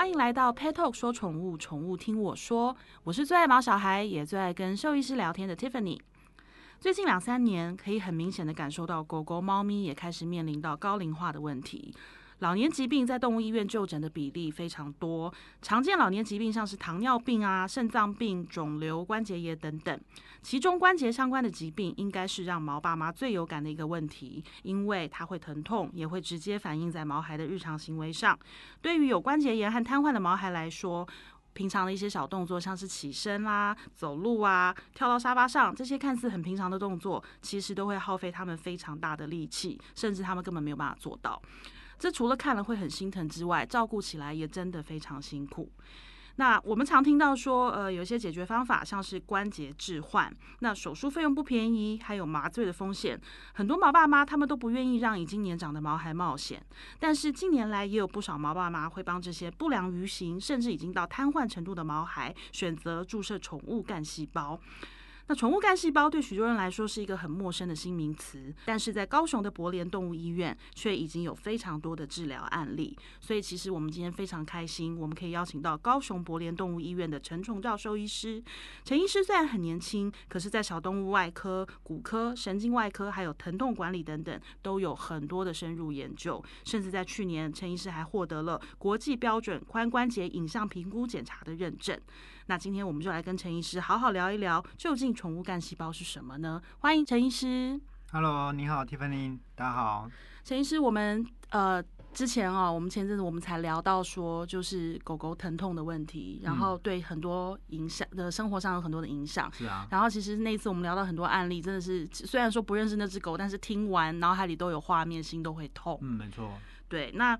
欢迎来到 Pet Talk 说宠物，宠物听我说。我是最爱毛小孩，也最爱跟兽医师聊天的 Tiffany。最近两三年，可以很明显的感受到狗狗、猫咪也开始面临到高龄化的问题。老年疾病在动物医院就诊的比例非常多，常见老年疾病像是糖尿病啊、肾脏病、肿瘤、关节炎等等。其中关节相关的疾病应该是让毛爸妈最有感的一个问题，因为它会疼痛，也会直接反映在毛孩的日常行为上。对于有关节炎和瘫痪的毛孩来说，平常的一些小动作，像是起身啦、走路啊、跳到沙发上，这些看似很平常的动作，其实都会耗费他们非常大的力气，甚至他们根本没有办法做到。这除了看了会很心疼之外，照顾起来也真的非常辛苦。那我们常听到说，呃，有一些解决方法，像是关节置换，那手术费用不便宜，还有麻醉的风险。很多毛爸妈他们都不愿意让已经年长的毛孩冒险，但是近年来也有不少毛爸妈会帮这些不良于行，甚至已经到瘫痪程度的毛孩选择注射宠物干细胞。那宠物干细胞对许多人来说是一个很陌生的新名词，但是在高雄的博联动物医院却已经有非常多的治疗案例。所以其实我们今天非常开心，我们可以邀请到高雄博联动物医院的陈崇照兽医师。陈医师虽然很年轻，可是在小动物外科、骨科、神经外科还有疼痛管理等等都有很多的深入研究，甚至在去年，陈医师还获得了国际标准髋关节影像评估检查的认证。那今天我们就来跟陈医师好好聊一聊，究竟宠物干细胞是什么呢？欢迎陈医师。Hello，你好，Tiffany，大家好。陈医师，我们呃之前啊，我们前阵子我们才聊到说，就是狗狗疼痛的问题，然后对很多影响的生活上有很多的影响。是啊。然后其实那一次我们聊到很多案例，真的是虽然说不认识那只狗，但是听完脑海里都有画面，心都会痛。嗯，没错。对，那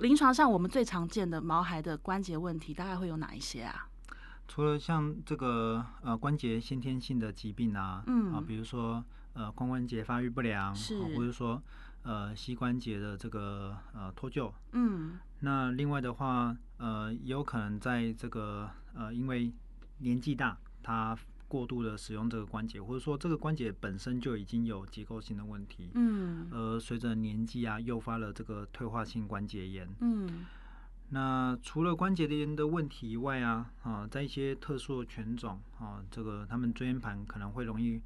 临床上我们最常见的毛孩的关节问题，大概会有哪一些啊？除了像这个呃关节先天性的疾病啊，嗯。啊，比如说呃髋关节发育不良，是，或者说呃膝关节的这个呃脱臼，嗯，那另外的话呃也有可能在这个呃因为年纪大，他过度的使用这个关节，或者说这个关节本身就已经有结构性的问题，嗯，而随着年纪啊，诱发了这个退化性关节炎，嗯。那除了关节炎的问题以外啊，啊，在一些特殊的犬种啊，这个他们椎间盘可能会容易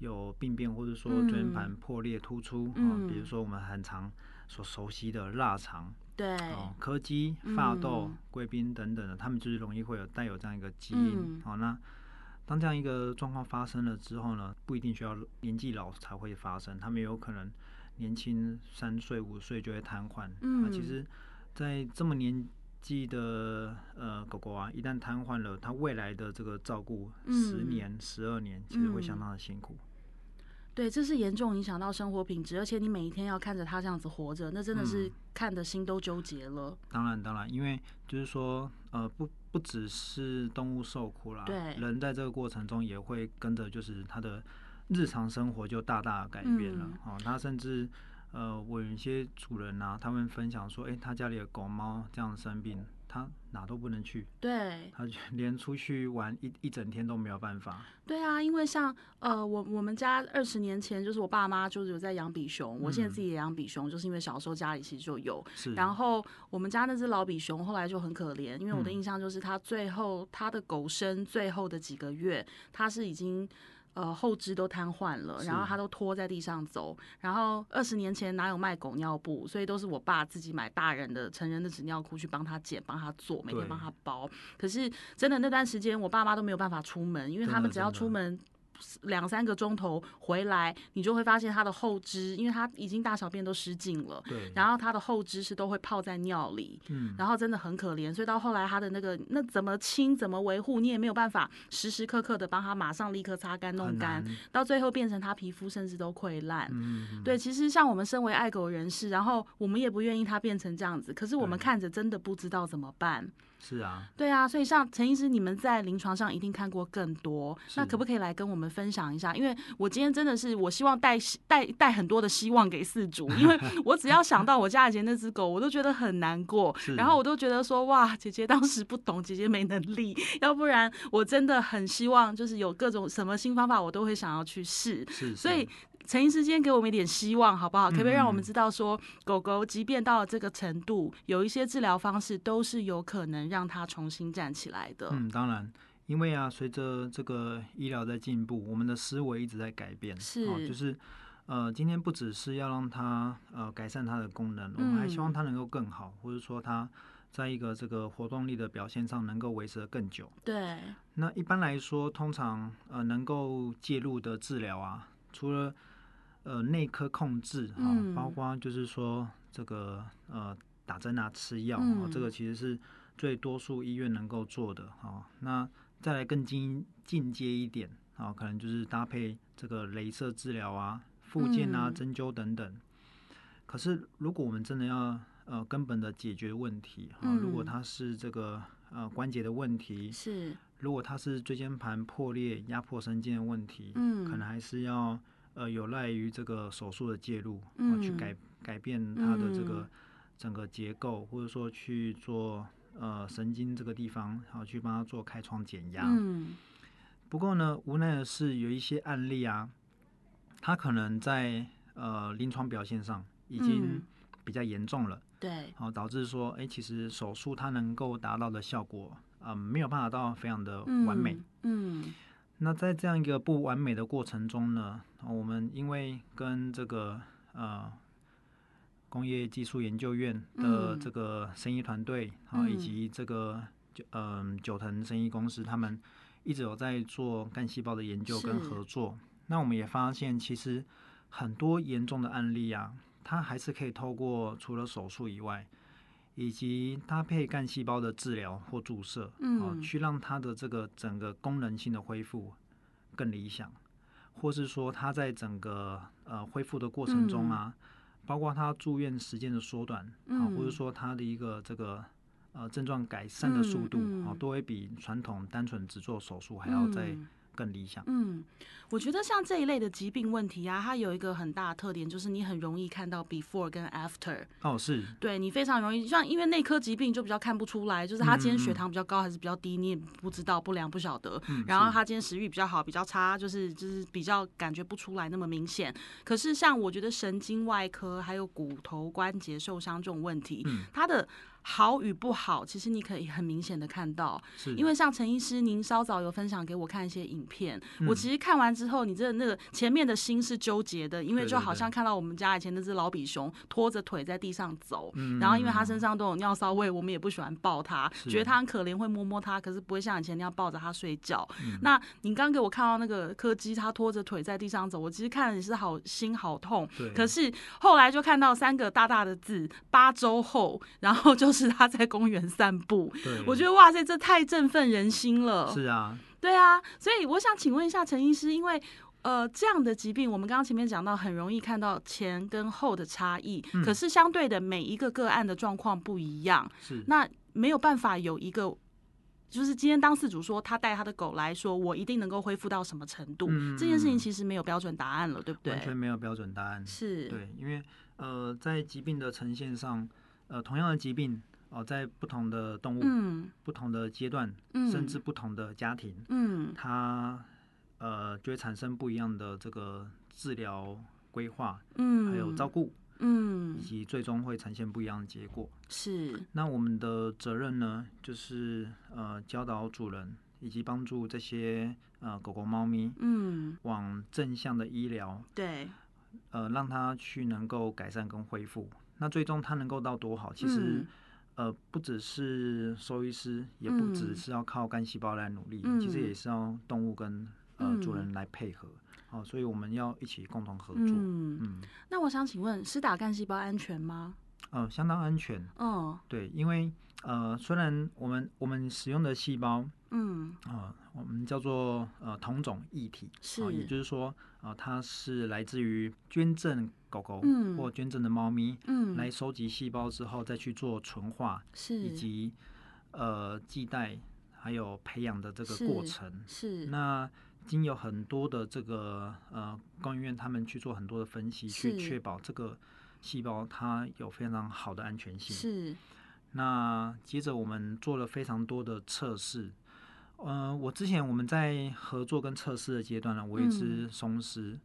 有病变，或者说椎间盘破裂突出、嗯、啊，比如说我们很常所熟悉的腊肠，对，啊，柯基、法斗、贵宾等等的，他们就是容易会有带有这样一个基因。好、嗯啊，那当这样一个状况发生了之后呢，不一定需要年纪老才会发生，他们有可能年轻三岁五岁就会瘫痪。嗯，啊、其实。在这么年纪的呃狗狗啊，一旦瘫痪了，它未来的这个照顾十年、十二、嗯、年，其实会相当的辛苦。对，这是严重影响到生活品质，而且你每一天要看着它这样子活着，那真的是看的心都纠结了。嗯、当然，当然，因为就是说，呃，不不只是动物受苦啦，对，人在这个过程中也会跟着，就是他的日常生活就大大改变了。哦、嗯，他甚至。呃，我有一些主人啊，他们分享说，哎、欸，他家里的狗猫这样生病，他哪都不能去，对，他 连出去玩一一整天都没有办法。对啊，因为像呃，我我们家二十年前就是我爸妈就是有在养比熊，嗯、我现在自己也养比熊，就是因为小时候家里其实就有。是。然后我们家那只老比熊后来就很可怜，因为我的印象就是他最后他的狗生最后的几个月，他是已经。呃，后肢都瘫痪了，然后他都拖在地上走。然后二十年前哪有卖狗尿布，所以都是我爸自己买大人的成人的纸尿裤去帮他剪、帮他做，每天帮他包。可是真的那段时间，我爸妈都没有办法出门，因为他们只要出门。两三个钟头回来，你就会发现它的后肢，因为它已经大小便都失禁了。对。然后它的后肢是都会泡在尿里。嗯。然后真的很可怜，所以到后来它的那个那怎么清怎么维护，你也没有办法时时刻刻的帮它马上立刻擦干弄干，到最后变成它皮肤甚至都溃烂。嗯。对，其实像我们身为爱狗人士，然后我们也不愿意它变成这样子，可是我们看着真的不知道怎么办。是啊，对啊，所以像陈医师，你们在临床上一定看过更多，那可不可以来跟我们分享一下？因为我今天真的是，我希望带带带很多的希望给四主，因为我只要想到我家以前那只狗，我都觉得很难过，然后我都觉得说，哇，姐姐当时不懂，姐姐没能力，要不然我真的很希望，就是有各种什么新方法，我都会想要去试。是，所以。陈医师今天给我们一点希望，好不好？可不可以让我们知道说，狗狗即便到了这个程度，有一些治疗方式都是有可能让它重新站起来的。嗯，当然，因为啊，随着这个医疗在进步，我们的思维一直在改变，是，哦、就是呃，今天不只是要让它呃改善它的功能，我们还希望它能够更好，或者说它。在一个这个活动力的表现上，能够维持的更久。对。那一般来说，通常呃能够介入的治疗啊，除了呃内科控制哈，嗯、包括就是说这个呃打针啊、吃药啊、嗯，这个其实是最多数医院能够做的啊。那再来更进进阶一点啊，可能就是搭配这个镭射治疗啊、复健啊、针灸等等。嗯、可是如果我们真的要呃，根本的解决问题啊，如果它是这个呃关节的问题，是；如果它是椎间盘破裂、压迫神经的问题，嗯，可能还是要呃有赖于这个手术的介入，嗯，去改改变它的这个整个结构，或者说去做呃神经这个地方，然后去帮他做开创减压。嗯。不过呢，无奈的是有一些案例啊，他可能在呃临床表现上已经比较严重了。对，然后，导致说，哎，其实手术它能够达到的效果，嗯、呃，没有办法到非常的完美。嗯。嗯，那在这样一个不完美的过程中呢，我们因为跟这个呃工业技术研究院的这个生意团队啊、嗯，以及这个嗯、呃、九腾生意公司，他们一直有在做干细胞的研究跟合作。那我们也发现，其实很多严重的案例啊。它还是可以透过除了手术以外，以及搭配干细胞的治疗或注射，嗯，啊，去让它的这个整个功能性的恢复更理想，或是说它在整个呃恢复的过程中啊，包括它住院时间的缩短，啊，或者说它的一个这个呃症状改善的速度啊，都会比传统单纯只做手术还要再更理想。嗯。我觉得像这一类的疾病问题啊，它有一个很大的特点，就是你很容易看到 before 跟 after。哦，是。对，你非常容易，像因为内科疾病就比较看不出来，就是他今天血糖比较高还是比较低，你也不知道，不良不晓得。嗯。然后他今天食欲比较好，比较差，就是就是比较感觉不出来那么明显。可是像我觉得神经外科还有骨头关节受伤这种问题，嗯，它的。好与不好，其实你可以很明显的看到，是因为像陈医师，您稍早有分享给我看一些影片，嗯、我其实看完之后，你真的那个前面的心是纠结的，因为就好像看到我们家以前那只老比熊拖着腿在地上走，嗯、然后因为它身上都有尿骚味，我们也不喜欢抱它，觉得它很可怜，会摸摸它，可是不会像以前那样抱着它睡觉。嗯、那你刚给我看到那个柯基，它拖着腿在地上走，我其实看了也是好心好痛，可是后来就看到三个大大的字，八周后，然后 就是。是他在公园散步，我觉得哇塞，这太振奋人心了。是啊，对啊，所以我想请问一下陈医师，因为呃这样的疾病，我们刚刚前面讲到，很容易看到前跟后的差异，嗯，可是相对的每一个个案的状况不一样，是那没有办法有一个，就是今天当事主说他带他的狗来说，我一定能够恢复到什么程度，嗯，这件事情其实没有标准答案了，对不对？完全没有标准答案，是对，因为呃在疾病的呈现上。呃，同样的疾病哦，在不同的动物、嗯、不同的阶段、嗯，甚至不同的家庭，嗯，它呃就会产生不一样的这个治疗规划，嗯，还有照顾，嗯，以及最终会呈现不一样的结果。是。那我们的责任呢，就是呃教导主人以及帮助这些呃狗狗、猫咪，嗯，往正向的医疗，对，呃，让它去能够改善跟恢复。那最终它能够到多好？其实，嗯、呃，不只是兽医师，也不只是要靠干细胞来努力，嗯，其实也是要动物跟呃主人来配合。哦，所以我们要一起共同合作。嗯，嗯，那我想请问，施打干细胞安全吗？呃，相当安全。哦，对，因为呃，虽然我们我们使用的细胞，嗯，啊，呃，我们叫做呃同种异体，是，呃，也就是说，啊，呃，它是来自于捐赠。狗狗或捐赠的猫咪，嗯，来收集细胞之后，再去做纯化，是以及呃系带还有培养的这个过程。是，是那经有很多的这个呃工医院他们去做很多的分析，去确保这个细胞它有非常好的安全性。是。那接着我们做了非常多的测试。呃，我之前我们在合作跟测试的阶段呢，我一只松狮。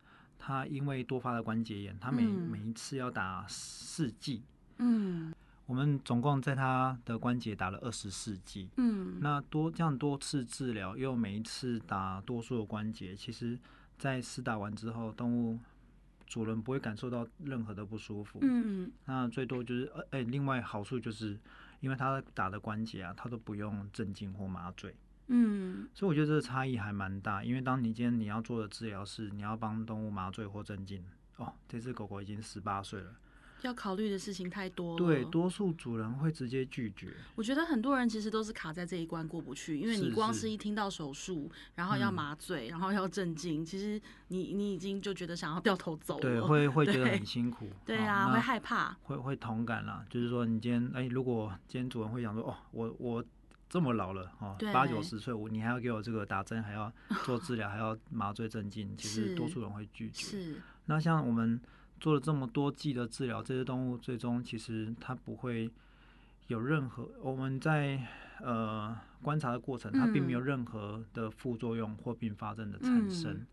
他因为多发的关节炎，他每、嗯、每一次要打四剂。嗯，我们总共在他的关节打了二十四剂。嗯，那多这样多次治疗，又每一次打多数的关节，其实，在施打完之后，动物主人不会感受到任何的不舒服。嗯，那最多就是呃，哎，另外好处就是，因为他打的关节啊，他都不用镇静或麻醉。嗯，所以我觉得这个差异还蛮大，因为当你今天你要做的治疗是你要帮动物麻醉或镇静，哦，这只狗狗已经十八岁了，要考虑的事情太多了。对，多数主人会直接拒绝。我觉得很多人其实都是卡在这一关过不去，因为你光是一听到手术，然后要麻醉，嗯、然后要镇静，其实你你已经就觉得想要掉头走了。对，会会 觉得很辛苦。对，对啊，会害怕。会会同感啦，就是说你今天哎，如果今天主人会想说哦，我我。这么老了哦，八九十岁，我你还要给我这个打针，还要 做治疗，还要麻醉镇静，其实多数人会拒绝。是。那像我们做了这么多剂的治疗，这些动物最终其实它不会有任何我们在呃观察的过程，它并没有任何的副作用或并发症的产生。嗯、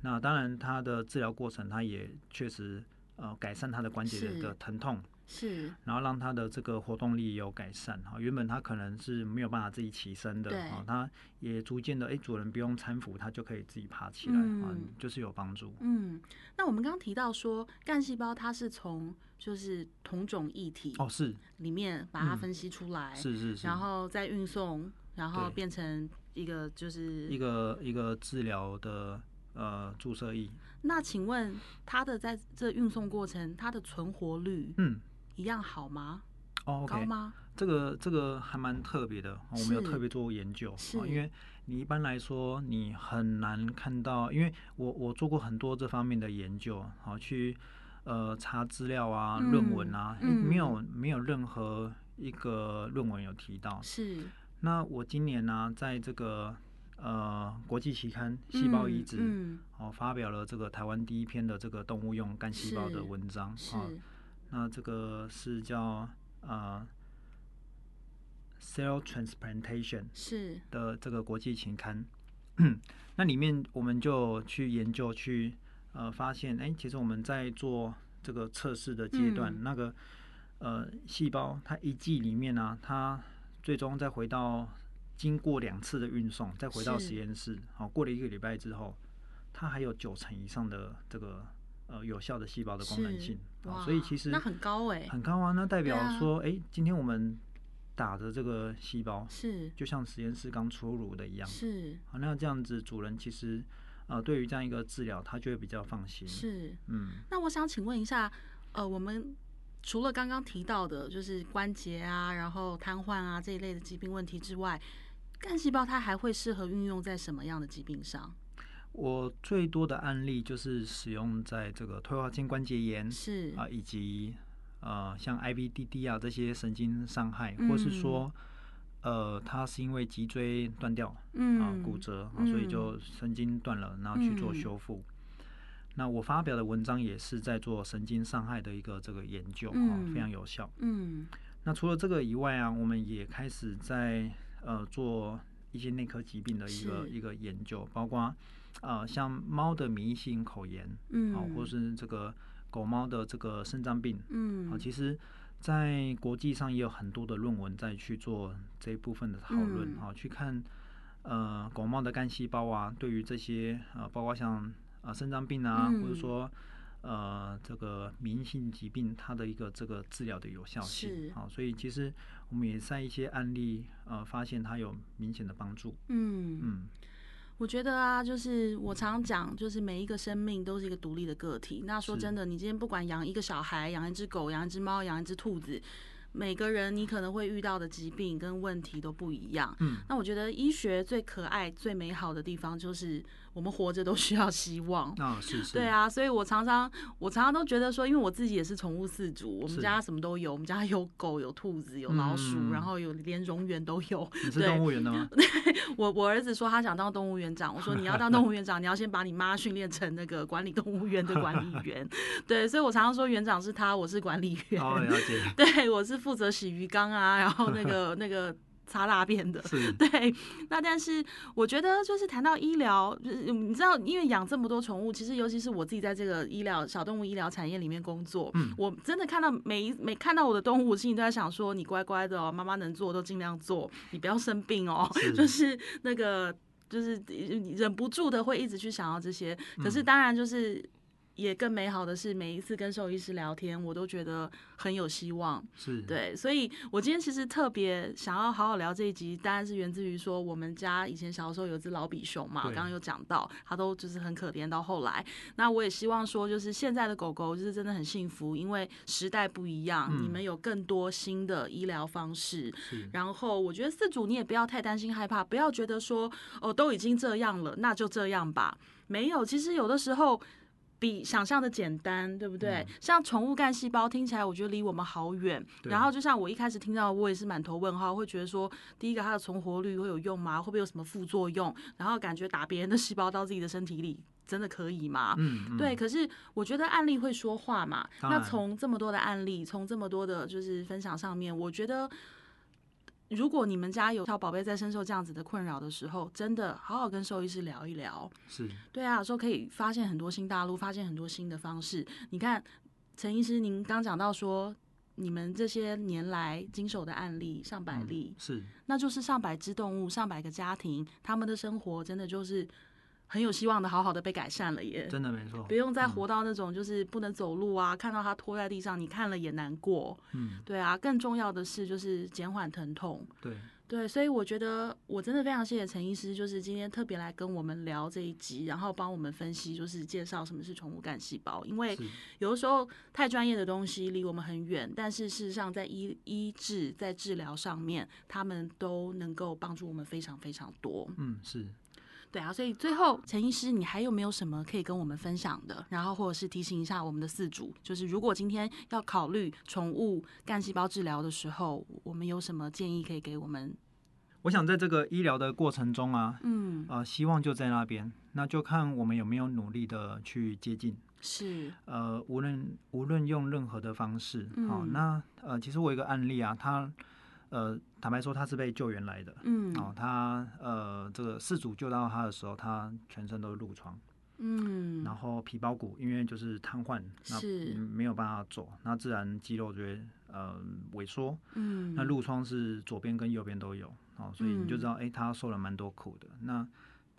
那当然，它的治疗过程，它也确实呃改善它的关节的疼痛。是，然后让他的这个活动力有改善哈，原本他可能是没有办法自己起身的啊，他也逐渐的哎，主人不用搀扶，他就可以自己爬起来啊，嗯、就是有帮助。嗯，那我们刚刚提到说，干细胞它是从就是同种异体哦是里面把它分析出来，是是，然后再运送，然后变成一个就是一个一个治疗的呃注射液。那请问它的在这运送过程，它的存活率嗯？一样好吗？哦，高吗？这个这个还蛮特别的，我没有特别做过研究。是，因为你一般来说你很难看到，因为我我做过很多这方面的研究，好去呃查资料啊、论文啊，没有没有任何一个论文有提到。是。那我今年呢，在这个呃国际期刊《细胞移植》哦发表了这个台湾第一篇的这个动物用干细胞的文章啊。那这个是叫呃 cell transplantation 是的这个国际期刊，那里面我们就去研究去呃发现，哎，其实我们在做这个测试的阶段，嗯、那个呃细胞它一剂里面呢、啊，它最终再回到经过两次的运送，再回到实验室，好、哦、过了一个礼拜之后，它还有九成以上的这个。呃，有效的细胞的功能性，所以其实那很高哎，很高啊。那代表说，哎，今天我们打的这个细胞是就像实验室刚出炉的一样，是啊。那这样子，主人其实呃，对于这样一个治疗，他就会比较放心。是，嗯。那我想请问一下，呃，我们除了刚刚提到的，就是关节啊，然后瘫痪啊这一类的疾病问题之外，干细胞它还会适合运用在什么样的疾病上？我最多的案例就是使用在这个退化性关节炎是啊，以及呃像 IBDD 啊这些神经伤害，嗯、或是说呃它是因为脊椎断掉，嗯啊骨折啊，所以就神经断了，然后去做修复。嗯、那我发表的文章也是在做神经伤害的一个这个研究啊，嗯、非常有效。嗯，那除了这个以外啊，我们也开始在呃做一些内科疾病的一个一个研究，包括。呃，像猫的免疫性口炎，嗯，啊，或是这个狗猫的这个肾脏病，嗯，啊，其实，在国际上也有很多的论文在去做这一部分的讨论，啊，去看呃狗猫的干细胞啊，对于这些呃，包括像呃肾脏病啊，或者说呃这个免疫性疾病，它的一个这个治疗的有效性，啊，所以其实我们也在一些案例呃发现它有明显的帮助，嗯嗯。我觉得啊，就是我常常讲，就是每一个生命都是一个独立的个体。那说真的，你今天不管养一个小孩、养一只狗、养一只猫、养一只兔子，每个人你可能会遇到的疾病跟问题都不一样。嗯，那我觉得医学最可爱、最美好的地方就是。我们活着都需要希望 啊，是是，对啊，所以我常常我常常都觉得说，因为我自己也是宠物饲主，我们家什么都有，我们家有狗、有兔子、有老鼠，然后有连蝾螈都有。你是动物园的 我我儿子说他想当动物园长，我说你要当动物园长，你要先把你妈训练成那个管理动物园的管理员。对，所以我常常说园长是他，我是管理员。哦，了解。对，我是负责洗鱼缸啊，然后那个那个。擦大便的。对。那但是我觉得就是谈到医疗，就是你知道，因为养这么多宠物，其实尤其是我自己在这个医疗小动物医疗产业里面工作，嗯，我真的看到每一每看到我的动物，我心里都在想说，你乖乖的哦，妈妈能做都尽量做，你不要生病哦，是 就是那个就是忍不住的会一直去想要这些，可是当然就是。也更美好的是，每一次跟兽医师聊天，我都觉得很有希望。是对，所以我今天其实特别想要好好聊这一集，当然是源自于说，我们家以前小时候有只老比熊嘛，刚刚有讲到，它都就是很可怜。到后来，那我也希望说，就是现在的狗狗就是真的很幸福，因为时代不一样，嗯、你们有更多新的医疗方式。然后我觉得四主你也不要太担心害怕，不要觉得说哦都已经这样了，那就这样吧。没有，其实有的时候。比想象的简单，对不对？嗯、像宠物干细胞听起来，我觉得离我们好远。然后就像我一开始听到，我也是满头问号，会觉得说，第一个它的存活率会有用吗？会不会有什么副作用？然后感觉打别人的细胞到自己的身体里，真的可以吗？嗯，嗯对。可是我觉得案例会说话嘛。那从这么多的案例，从这么多的就是分享上面，我觉得。如果你们家有小宝贝在深受这样子的困扰的时候，真的好好跟兽医师聊一聊。是对啊，有时候可以发现很多新大陆，发现很多新的方式。你看，陈医师，您刚讲到说，你们这些年来经手的案例上百例，嗯、是，那就是上百只动物，上百个家庭，他们的生活真的就是。很有希望的，好好的被改善了耶！真的没错，不用再活到那种就是不能走路啊，嗯、看到他拖在地上，你看了也难过。嗯，对啊，更重要的是就是减缓疼痛。对对，所以我觉得我真的非常谢谢陈医师，就是今天特别来跟我们聊这一集，然后帮我们分析，就是介绍什么是宠物干细胞。因为有的时候太专业的东西离我们很远，但是事实上在医医治在治疗上面，他们都能够帮助我们非常非常多。嗯，是。对啊，所以最后陈医师，你还有没有什么可以跟我们分享的？然后或者是提醒一下我们的四主，就是如果今天要考虑宠物干细胞治疗的时候，我们有什么建议可以给我们？我想在这个医疗的过程中啊，嗯，呃，希望就在那边，那就看我们有没有努力的去接近。是，呃，无论无论用任何的方式，好，嗯，那呃，其实我有一个案例啊，他。呃，坦白说，他是被救援来的。嗯，哦，他呃，这个事主救到他的时候，他全身都是褥疮。嗯，然后皮包骨因为就是瘫痪，是那没有办法走，那自然肌肉就会呃萎缩。嗯，那褥疮是左边跟右边都有，哦，所以你就知道，哎、嗯欸，他受了蛮多苦的。那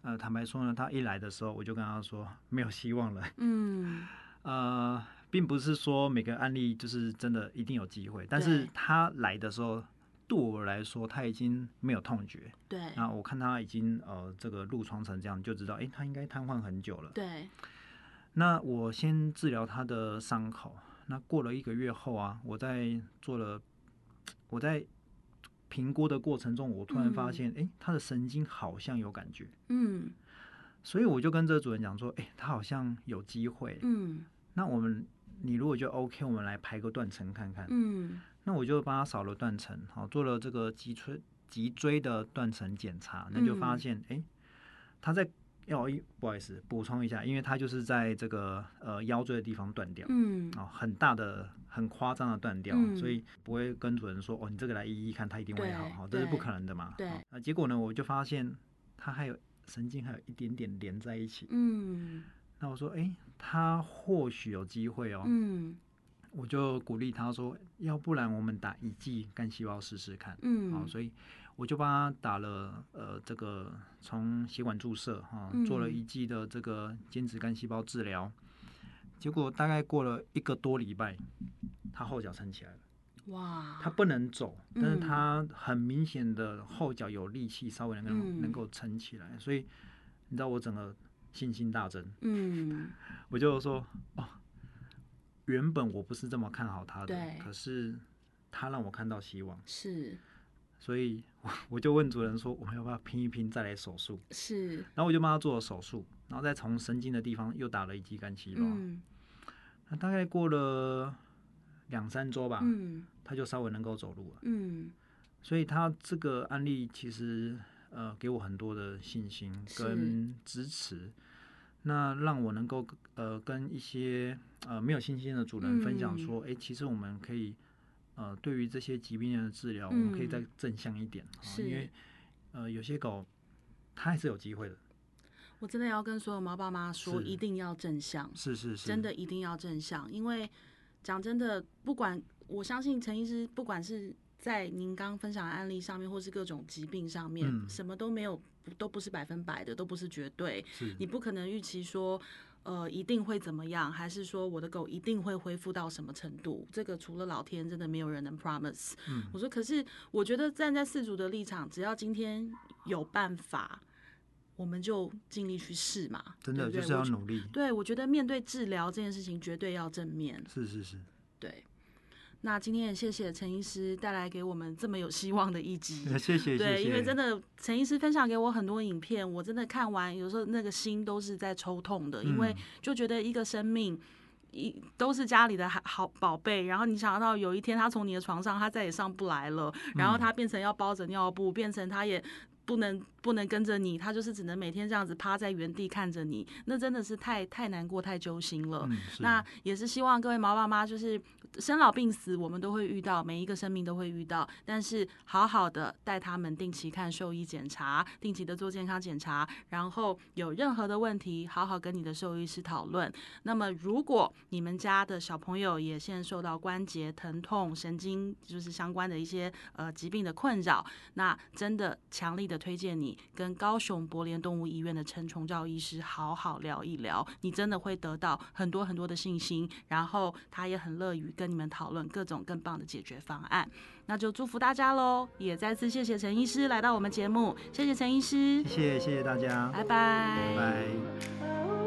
呃，坦白说呢，他一来的时候，我就跟他说没有希望了。嗯，呃，并不是说每个案例就是真的一定有机会，但是他来的时候。对我来说，他已经没有痛觉。对。那我看他已经呃，这个褥疮成这样，就知道，哎，他应该瘫痪很久了。对。那我先治疗他的伤口。那过了一个月后啊，我在做了，我在评估的过程中，我突然发现，哎、嗯，他的神经好像有感觉。嗯。所以我就跟这个主人讲说，哎，他好像有机会。嗯。那我们，你如果就 OK，我们来排个断层看看。嗯。那我就帮他扫了断层，好，做了这个脊椎脊椎的断层检查，那就发现，哎、嗯欸，他在要一不好意思补充一下，因为他就是在这个呃腰椎的地方断掉，嗯，哦，很大的很夸张的断掉，嗯、所以不会跟主人说，哦，你这个来医医看，他一定会好，好，这是不可能的嘛，对，那结果呢，我就发现他还有神经还有一点点连在一起，嗯，那我说，哎、欸，他或许有机会哦，嗯。我就鼓励他说：“要不然我们打一剂干细胞试试看。”嗯，好，所以我就帮他打了呃这个从血管注射哈，做了一剂的这个间质干细胞治疗。嗯、结果大概过了一个多礼拜，他后脚撑起来了。哇！他不能走，但是他很明显的后脚有力气，稍微能够、嗯、能够撑起来。所以你知道我整个信心大增。嗯，我就说哦。原本我不是这么看好他的，可是他让我看到希望，是，所以我我就问主人说，我们要不要拼一拼再来手术？是，然后我就帮他做了手术，然后再从神经的地方又打了一剂干细胞，嗯，那大概过了两三周吧，嗯，他就稍微能够走路了，嗯，所以他这个案例其实呃给我很多的信心跟支持。那让我能够呃跟一些呃没有信心的主人分享说，哎、嗯欸，其实我们可以呃，对于这些疾病的治疗，我们可以再正向一点，是因为呃，有些狗它还是有机会的。我真的要跟所有猫爸妈说，一定要正向，是是是，真的一定要正向，因为讲真的，不管我相信陈医师，不管是在您刚刚分享的案例上面，或是各种疾病上面，嗯、什么都没有，都不是百分百的，都不是绝对，是。你不可能预期说。呃，一定会怎么样？还是说我的狗一定会恢复到什么程度？这个除了老天，真的没有人能 promise。嗯，我说，可是我觉得站在四组的立场，只要今天有办法，我们就尽力去试嘛。真的就是要努力。对，我觉得面对治疗这件事情，绝对要正面。是是是，对。那今天也谢谢陈医师带来给我们这么有希望的一集，谢谢谢谢。对，因为真的陈医师分享给我很多影片，我真的看完有时候那个心都是在抽痛的，因为就觉得一个生命一都是家里的好宝贝，然后你想到有一天他从你的床上他再也上不来了，然后他变成要包着尿布，变成他也不能不能跟着你，他就是只能每天这样子趴在原地看着你，那真的是太太难过太揪心了。那也是希望各位毛爸妈就是。生老病死，我们都会遇到，每一个生命都会遇到。但是，好好的带他们定期看兽医检查，定期的做健康检查，然后有任何的问题，好好跟你的兽医师讨论。那么，如果你们家的小朋友也现在受到关节疼痛、神经就是相关的一些呃疾病的困扰，那真的强力的推荐你跟高雄博联动物医院的陈崇照医师好好聊一聊，你真的会得到很多很多的信心，然后他也很乐于。跟你们讨论各种更棒的解决方案，那就祝福大家喽！也再次谢谢陈医师来到我们节目，谢谢陈医师，谢谢谢谢大家，拜拜，拜拜。